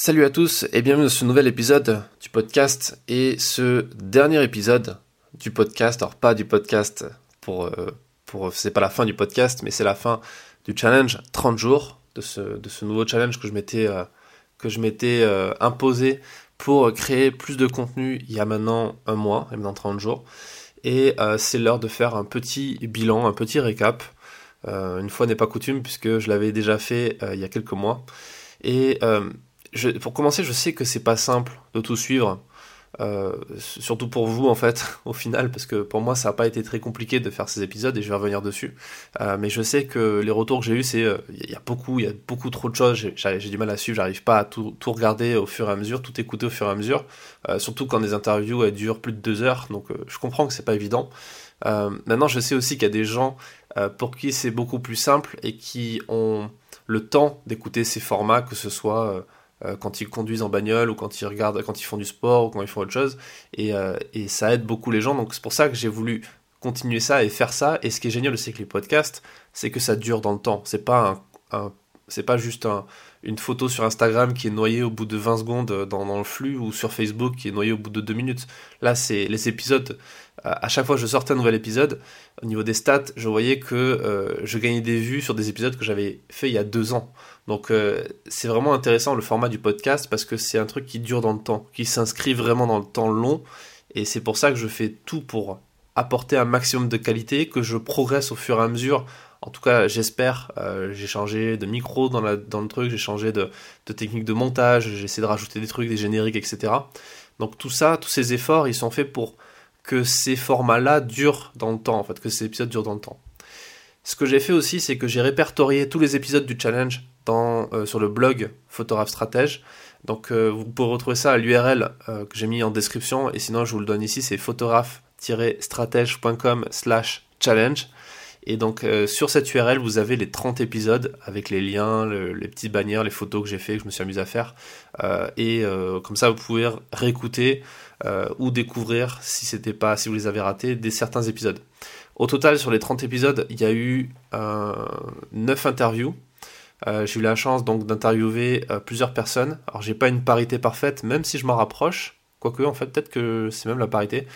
Salut à tous et bienvenue dans ce nouvel épisode du podcast et ce dernier épisode du podcast, alors pas du podcast pour, euh, pour c'est pas la fin du podcast mais c'est la fin du challenge 30 jours de ce, de ce nouveau challenge que je m'étais euh, que je m'étais euh, imposé pour créer plus de contenu il y a maintenant un mois et maintenant 30 jours. Et c'est l'heure de faire un petit bilan, un petit récap une fois n'est pas coutume puisque je l'avais déjà fait il y a quelques mois. Et pour commencer, je sais que c'est pas simple de tout suivre. Euh, surtout pour vous en fait au final parce que pour moi ça n'a pas été très compliqué de faire ces épisodes et je vais revenir dessus. Euh, mais je sais que les retours que j'ai eu c'est il euh, y a beaucoup il y a beaucoup trop de choses. J'ai du mal à suivre j'arrive pas à tout, regarder au fur et à mesure tout écouter au fur et à mesure surtout quand des interviews durent plus de deux heures. Donc je comprends que c'est pas évident. Maintenant je sais aussi qu'il y a des gens pour qui c'est beaucoup plus simple et qui ont le temps d'écouter ces formats que ce soit quand ils conduisent en bagnole ou quand ils regardent, quand ils font du sport ou quand ils font autre chose. Et, euh, et ça aide beaucoup les gens. Donc c'est pour ça que j'ai voulu continuer ça et faire ça. Et ce qui est génial aussi avec les podcasts, c'est que ça dure dans le temps. C'est pas un, c'est pas juste un, une photo sur Instagram qui est noyée au bout de 20 secondes dans, dans, le flux ou sur Facebook qui est noyée au bout de 2 minutes. Là, c'est les épisodes. À chaque fois que je sortais un nouvel épisode, au niveau des stats, je voyais que euh, je gagnais des vues sur des épisodes que j'avais fait il y a deux ans. Donc euh, c'est vraiment intéressant le format du podcast parce que c'est un truc qui dure dans le temps, qui s'inscrit vraiment dans le temps long. Et c'est pour ça que je fais tout pour apporter un maximum de qualité, que je progresse au fur et à mesure. En tout cas, j'espère. Euh, j'ai changé de micro dans, dans le truc, j'ai changé de, de, technique de montage, j'ai essayé de rajouter des trucs, des génériques, etc. Donc tout ça, tous ces efforts, ils sont faits pour que ces formats-là durent dans le temps, en fait, que ces épisodes durent dans le temps. Ce que j'ai fait aussi, c'est que j'ai répertorié tous les épisodes du challenge euh, sur le blog Photographe Stratège. Donc euh, vous pouvez retrouver ça à l'URL euh, que j'ai mis en description et sinon je vous le donne ici, c'est photographe-stratège.com slash challenge. Et donc sur cette URL, vous avez les 30 épisodes avec les liens, les petites bannières, les photos que j'ai fait, que je me suis amusé à faire. et comme ça, vous pouvez réécouter ou découvrir, si c'était pas, si vous les avez ratés, des certains épisodes. Au total, sur les 30 épisodes, il y a eu 9 interviews euh, j'ai eu la chance donc d'interviewer euh, plusieurs personnes. Alors j'ai pas une parité parfaite, même si je m'en rapproche. Quoique en fait peut-être que c'est même la parité.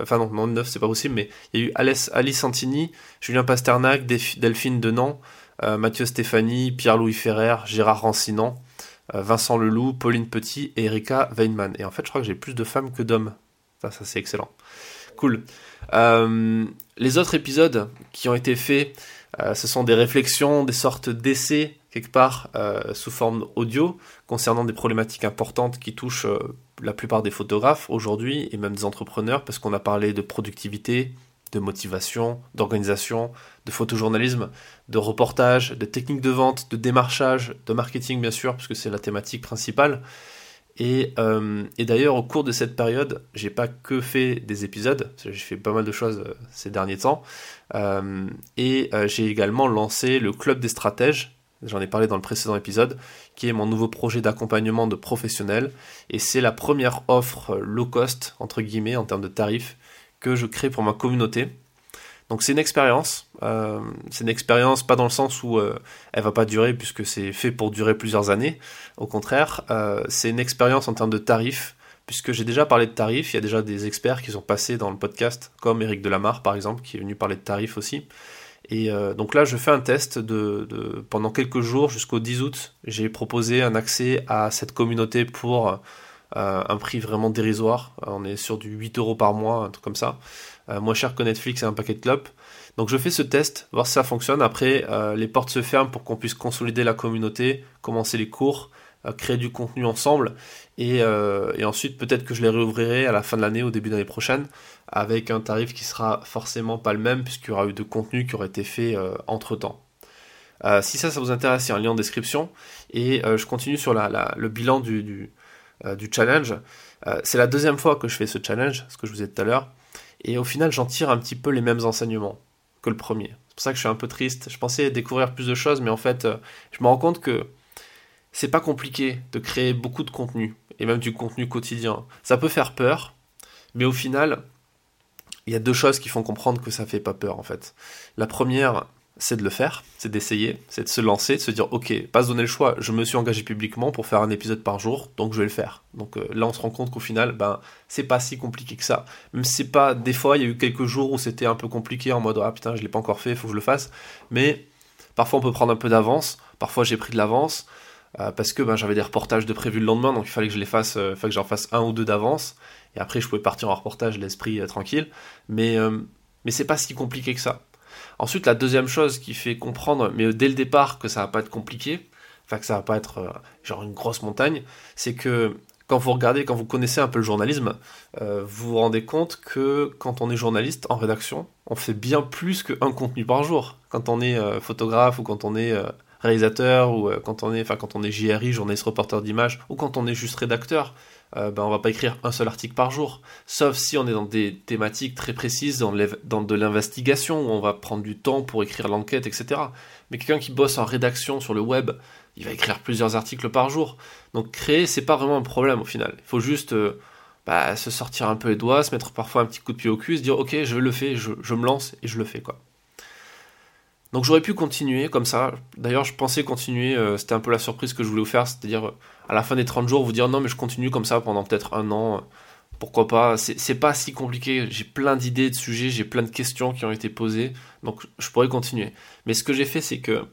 Enfin non, non 9 c'est pas possible, mais il y a eu Alice, Alice Santini, Julien Pasternak, Delphine Denan, euh, Mathieu Stéphanie, Pierre-Louis Ferrer, Gérard Rancinan, Vincent Leloup, Pauline Petit et Erika Weinmann. Et en fait je crois que j'ai plus de femmes que d'hommes. Ça c'est excellent. Cool. les autres épisodes qui ont été faits, ce sont des réflexions, des sortes d'essais quelque part euh, sous forme audio concernant des problématiques importantes qui touchent euh, la plupart des photographes aujourd'hui et même des entrepreneurs parce qu'on a parlé de productivité, de motivation, d'organisation, de photojournalisme, de reportage, de techniques de vente, de démarchage, de marketing bien sûr puisque c'est la thématique principale. Et, euh, et d'ailleurs au cours de cette période, j'ai pas que fait des épisodes, j'ai fait pas mal de choses ces derniers temps, et j'ai également lancé le club des stratèges j'en ai parlé dans le précédent épisode, qui est mon nouveau projet d'accompagnement de professionnels, et c'est la première offre low cost, entre guillemets, en termes de tarifs, que je crée pour ma communauté. Donc c'est une expérience, euh, c'est une expérience pas dans le sens où euh, elle va pas durer puisque c'est fait pour durer plusieurs années, au contraire, euh, c'est une expérience en termes de tarifs, puisque j'ai déjà parlé de tarifs, il y a déjà des experts qui sont passés dans le podcast, comme Eric Delamarre par exemple, qui est venu parler de tarifs aussi. Et euh, donc là, je fais un test de, pendant quelques jours jusqu'au 10 août. J'ai proposé un accès à cette communauté pour euh, un prix vraiment dérisoire. On est sur du 8 euros par mois, un truc comme ça. Euh, moins cher que Netflix et un paquet de clubs. Donc je fais ce test, voir si ça fonctionne. Après, les portes se ferment pour qu'on puisse consolider la communauté, commencer les cours, créer du contenu ensemble. Et, et ensuite, peut-être que je les réouvrirai à la fin de l'année, au début de l'année prochaine, avec un tarif qui sera forcément pas le même puisqu'il y aura eu de contenu qui aurait été fait euh, entre temps. Euh, si ça, ça vous intéresse, il y a un lien en description. Et euh, je continue sur le bilan du, du, challenge. c'est la deuxième fois que je fais ce challenge, ce que je vous ai dit tout à l'heure. Et au final, j'en tire un petit peu les mêmes enseignements que le premier. C'est pour ça que je suis un peu triste. Je pensais découvrir plus de choses, mais en fait, je me rends compte que c'est pas compliqué de créer beaucoup de contenu, et même du contenu quotidien. Ça peut faire peur, mais au final, il y a deux choses qui font comprendre que ça fait pas peur en fait. La première, c'est de le faire, c'est d'essayer, c'est de se lancer, de se dire ok, pas se donner le choix, je me suis engagé publiquement pour faire un épisode par jour, donc je vais le faire. Donc euh, là on se rend compte qu'au final, ben c'est pas si compliqué que ça. Même si c'est pas, des fois il y a eu quelques jours où c'était un peu compliqué en mode ah putain je l'ai pas encore fait, faut que je le fasse. Mais parfois on peut prendre un peu d'avance, parfois j'ai pris de l'avance, euh, parce que ben, j'avais des reportages de prévu le lendemain, donc il fallait que je les fasse, euh, que j'en fasse un ou deux d'avance, et après je pouvais partir en reportage l'esprit tranquille. Mais, mais c'est pas si compliqué que ça. Ensuite, la deuxième chose qui fait comprendre, mais dès le départ, que ça va pas être compliqué, enfin que ça va pas être euh, genre une grosse montagne, c'est que quand vous regardez, quand vous connaissez un peu le journalisme, euh, vous vous rendez compte que quand on est journaliste en rédaction, on fait bien plus qu'un contenu par jour. Quand on est euh, photographe ou quand on est réalisateur ou quand on est, enfin quand on est JRI, journaliste reporter d'image, ou quand on est juste rédacteur, euh, ben, on va pas écrire un seul article par jour. Sauf si on est dans des thématiques très précises, dans, dans de l'investigation, où on va prendre du temps pour écrire l'enquête, etc. Mais quelqu'un qui bosse en rédaction sur le web, il va écrire plusieurs articles par jour. Donc créer, c'est pas vraiment un problème au final. Il faut juste euh, bah, se sortir un peu les doigts, se mettre parfois un petit coup de pied au cul, se dire ok, je le fais, je, je me lance et je le fais quoi. Donc j'aurais pu continuer comme ça. D'ailleurs, je pensais continuer, euh, c'était un peu la surprise que je voulais vous faire, c'est-à-dire à la fin des 30 jours, vous dire non, mais je continue comme ça pendant peut-être un an. Pourquoi pas C'est pas si compliqué. J'ai plein d'idées de sujets, j'ai plein de questions qui ont été posées, donc je pourrais continuer. Mais ce que j'ai fait, c'est que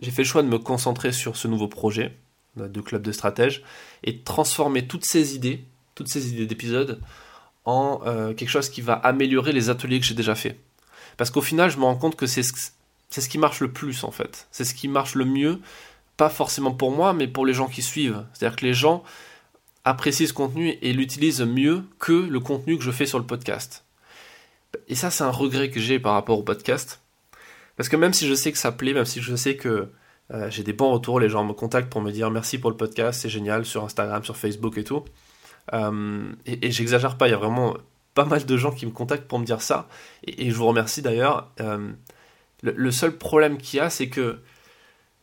j'ai fait le choix de me concentrer sur ce nouveau projet de club de stratège et de transformer toutes ces idées, toutes ces idées d'épisodes en euh, quelque chose qui va améliorer les ateliers que j'ai déjà fait. Parce qu'au final, je me rends compte que c'est c'est ce qui marche le plus en fait. C'est ce qui marche le mieux, pas forcément pour moi, mais pour les gens qui suivent. C'est-à-dire que les gens apprécient ce contenu et l'utilisent mieux que le contenu que je fais sur le podcast. Et ça, c'est un regret que j'ai par rapport au podcast. Parce que même si je sais que ça plaît, même si je sais que euh, j'ai des bons retours, les gens me contactent pour me dire merci pour le podcast, c'est génial, sur Instagram, sur Facebook et tout. Euh, et, j'exagère pas, il y a vraiment pas mal de gens qui me contactent pour me dire ça. Et, je vous remercie d'ailleurs. Euh, le, seul problème qu'il y a, c'est que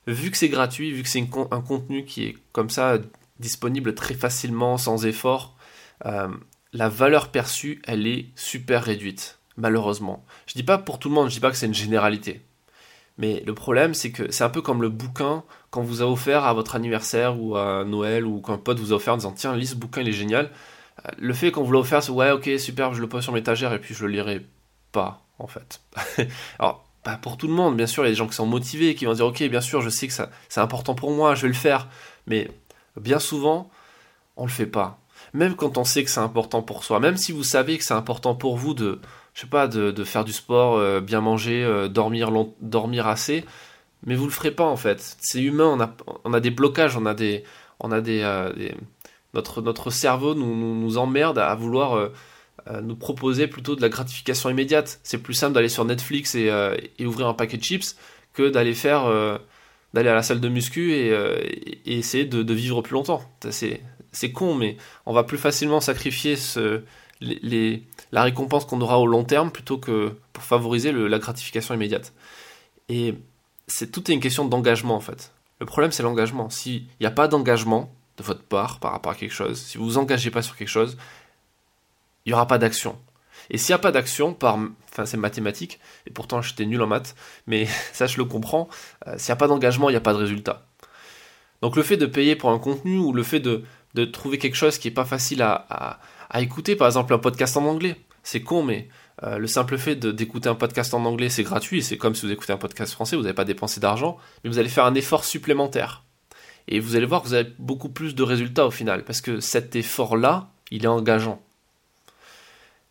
vu que c'est gratuit, vu que c'est un contenu qui est comme ça disponible très facilement, sans effort, euh, la valeur perçue, elle est super réduite, malheureusement. Je dis pas pour tout le monde, je dis pas que c'est une généralité. Mais le problème, c'est que c'est un peu comme le bouquin qu'on vous a offert à votre anniversaire ou à Noël ou qu'un pote vous a offert en disant tiens, lis ce bouquin, il est génial. Euh, le fait qu'on vous l'a offert, c'est ouais, ok, super, je le pose sur l'étagère et puis je le lirai pas, en fait. Alors, pas pour tout le monde, bien sûr, il y a des gens qui sont motivés, qui vont dire ok, bien sûr, je sais que ça, c'est important pour moi, je vais le faire, mais bien souvent, on le fait pas. Même quand on sait que c'est important pour soi, même si vous savez que c'est important pour vous de, je sais pas, de, faire du sport, euh, bien manger, euh, dormir, dormir assez, mais vous le ferez pas en fait. C'est humain, on a, on a des blocages, on a des, on a des, euh, notre, notre cerveau nous, nous, nous, emmerde à vouloir nous proposer plutôt de la gratification immédiate. C'est plus simple d'aller sur Netflix et, euh, ouvrir un paquet de chips que d'aller faire euh, d'aller à la salle de muscu et, essayer de, vivre plus longtemps. C'est con, mais on va plus facilement sacrifier la récompense qu'on aura au long terme plutôt que pour favoriser la gratification immédiate. Et c'est tout est une question d'engagement en fait. Le problème c'est l'engagement. S'il n'y a pas d'engagement de votre part par rapport à quelque chose, si vous vous engagez pas sur quelque chose, il n'y aura pas d'action. Et s'il n'y a pas d'action, par, enfin c'est mathématique, et pourtant j'étais nul en maths, mais ça je le comprends, euh, s'il n'y a pas d'engagement, il n'y a pas de résultat. Donc le fait de payer pour un contenu ou le fait de, de trouver quelque chose qui n'est pas facile à, à, écouter, par exemple un podcast en anglais, c'est con, mais euh, le simple fait d'écouter un podcast en anglais, c'est gratuit, c'est comme si vous écoutez un podcast français, vous n'avez pas dépensé d'argent, mais vous allez faire un effort supplémentaire. Et vous allez voir que vous avez beaucoup plus de résultats au final, parce que cet effort-là, il est engageant.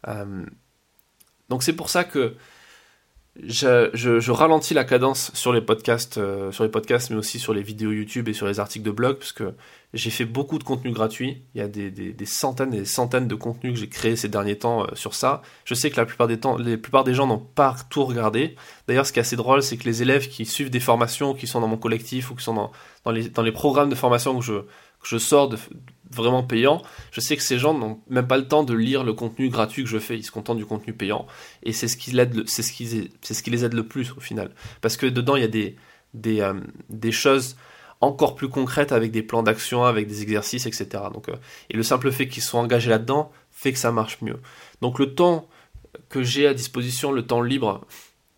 Euh, donc c'est pour ça que je, ralentis la cadence sur les podcasts, euh, sur les podcasts, mais aussi sur les vidéos YouTube et sur les articles de blog, parce que j'ai fait beaucoup de contenu gratuit. Il y a des, centaines et des centaines de contenus que j'ai créés ces derniers temps euh, sur ça. Je sais que la plupart des gens n'ont pas tout regardé. D'ailleurs, ce qui est assez drôle, c'est que les élèves qui suivent des formations, qui sont dans mon collectif ou qui sont dans, les, dans les programmes de formation que je, je sors vraiment payant, je sais que ces gens n'ont même pas le temps de lire le contenu gratuit que je fais, ils se contentent du contenu payant, et c'est ce qui, c'est ce qui, c'est ce qui les aide le plus au final. Parce que dedans, il y a des, euh, choses encore plus concrètes avec des plans d'action, avec des exercices, etc. Donc, euh, et le simple fait qu'ils soient engagés là-dedans fait que ça marche mieux. Donc le temps que j'ai à disposition, le temps libre,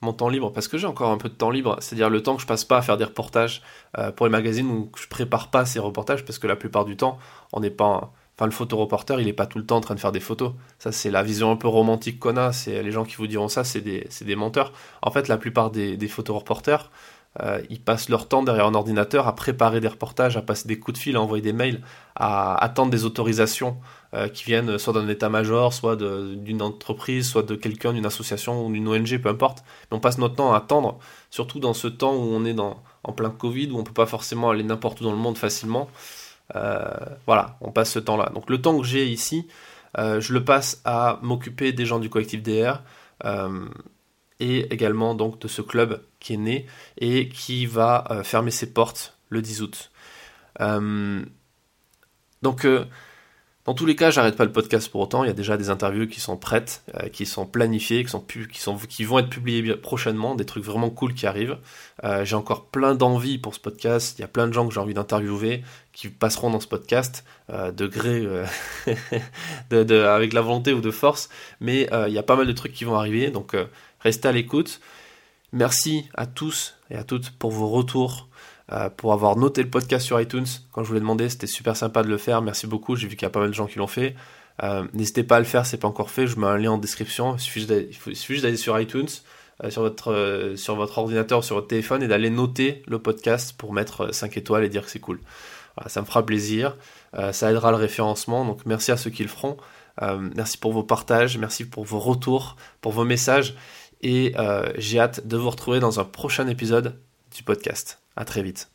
mon temps libre, parce que j'ai encore un peu de temps libre, c'est-à-dire le temps que je passe pas à faire des reportages euh, pour les magazines ou que je prépare pas ces reportages, parce que la plupart du temps, on n'est pas. Enfin, le photoreporter, il est pas tout le temps en train de faire des photos. Ça, c'est la vision un peu romantique qu'on a. C'est les gens qui vous diront ça, c'est des, des, menteurs. En fait, la plupart des, des photoreporters, euh, ils passent leur temps derrière un ordinateur à préparer des reportages, à passer des coups de fil, à envoyer des mails, à attendre des autorisations euh, qui viennent soit d'un état-major, soit d'une entreprise, soit de quelqu'un, d'une association ou d'une ONG, peu importe. Mais on passe notre temps à attendre, surtout dans ce temps où on est en plein Covid, où on peut pas forcément aller n'importe où dans le monde facilement. Euh, voilà, on passe ce temps-là. Donc le temps que j'ai ici, je le passe à m'occuper des gens du collectif DR et également donc de ce club qui est né et qui va euh, fermer ses portes le 10 août. Euh, donc euh, dans tous les cas, j'arrête pas le podcast pour autant. Il y a déjà des interviews qui sont prêtes, qui sont planifiées, qui, sont qui, sont, qui vont être publiées prochainement, des trucs vraiment cool qui arrivent. j'ai encore plein d'envie pour ce podcast. Il y a plein de gens que j'ai envie d'interviewer qui passeront dans ce podcast, de gré, de, avec la volonté ou de force. Mais il y a pas mal de trucs qui vont arriver. Donc Restez à l'écoute. Merci à tous et à toutes pour vos retours, euh, pour avoir noté le podcast sur iTunes. Quand je vous l'ai demandé, c'était super sympa de le faire. Merci beaucoup. J'ai vu qu'il y a pas mal de gens qui l'ont fait. Euh, n'hésitez pas à le faire, c'est pas encore fait. Je mets un lien en description. Il suffit juste d'aller sur iTunes, euh, sur, votre, sur votre ordinateur, sur votre téléphone et d'aller noter le podcast pour mettre 5 étoiles et dire que c'est cool. ça me fera plaisir. ça aidera le référencement. Donc merci à ceux qui le feront. merci pour vos partages, merci pour vos retours, pour vos messages. Et euh, j'ai hâte de vous retrouver dans un prochain épisode du podcast. À très vite.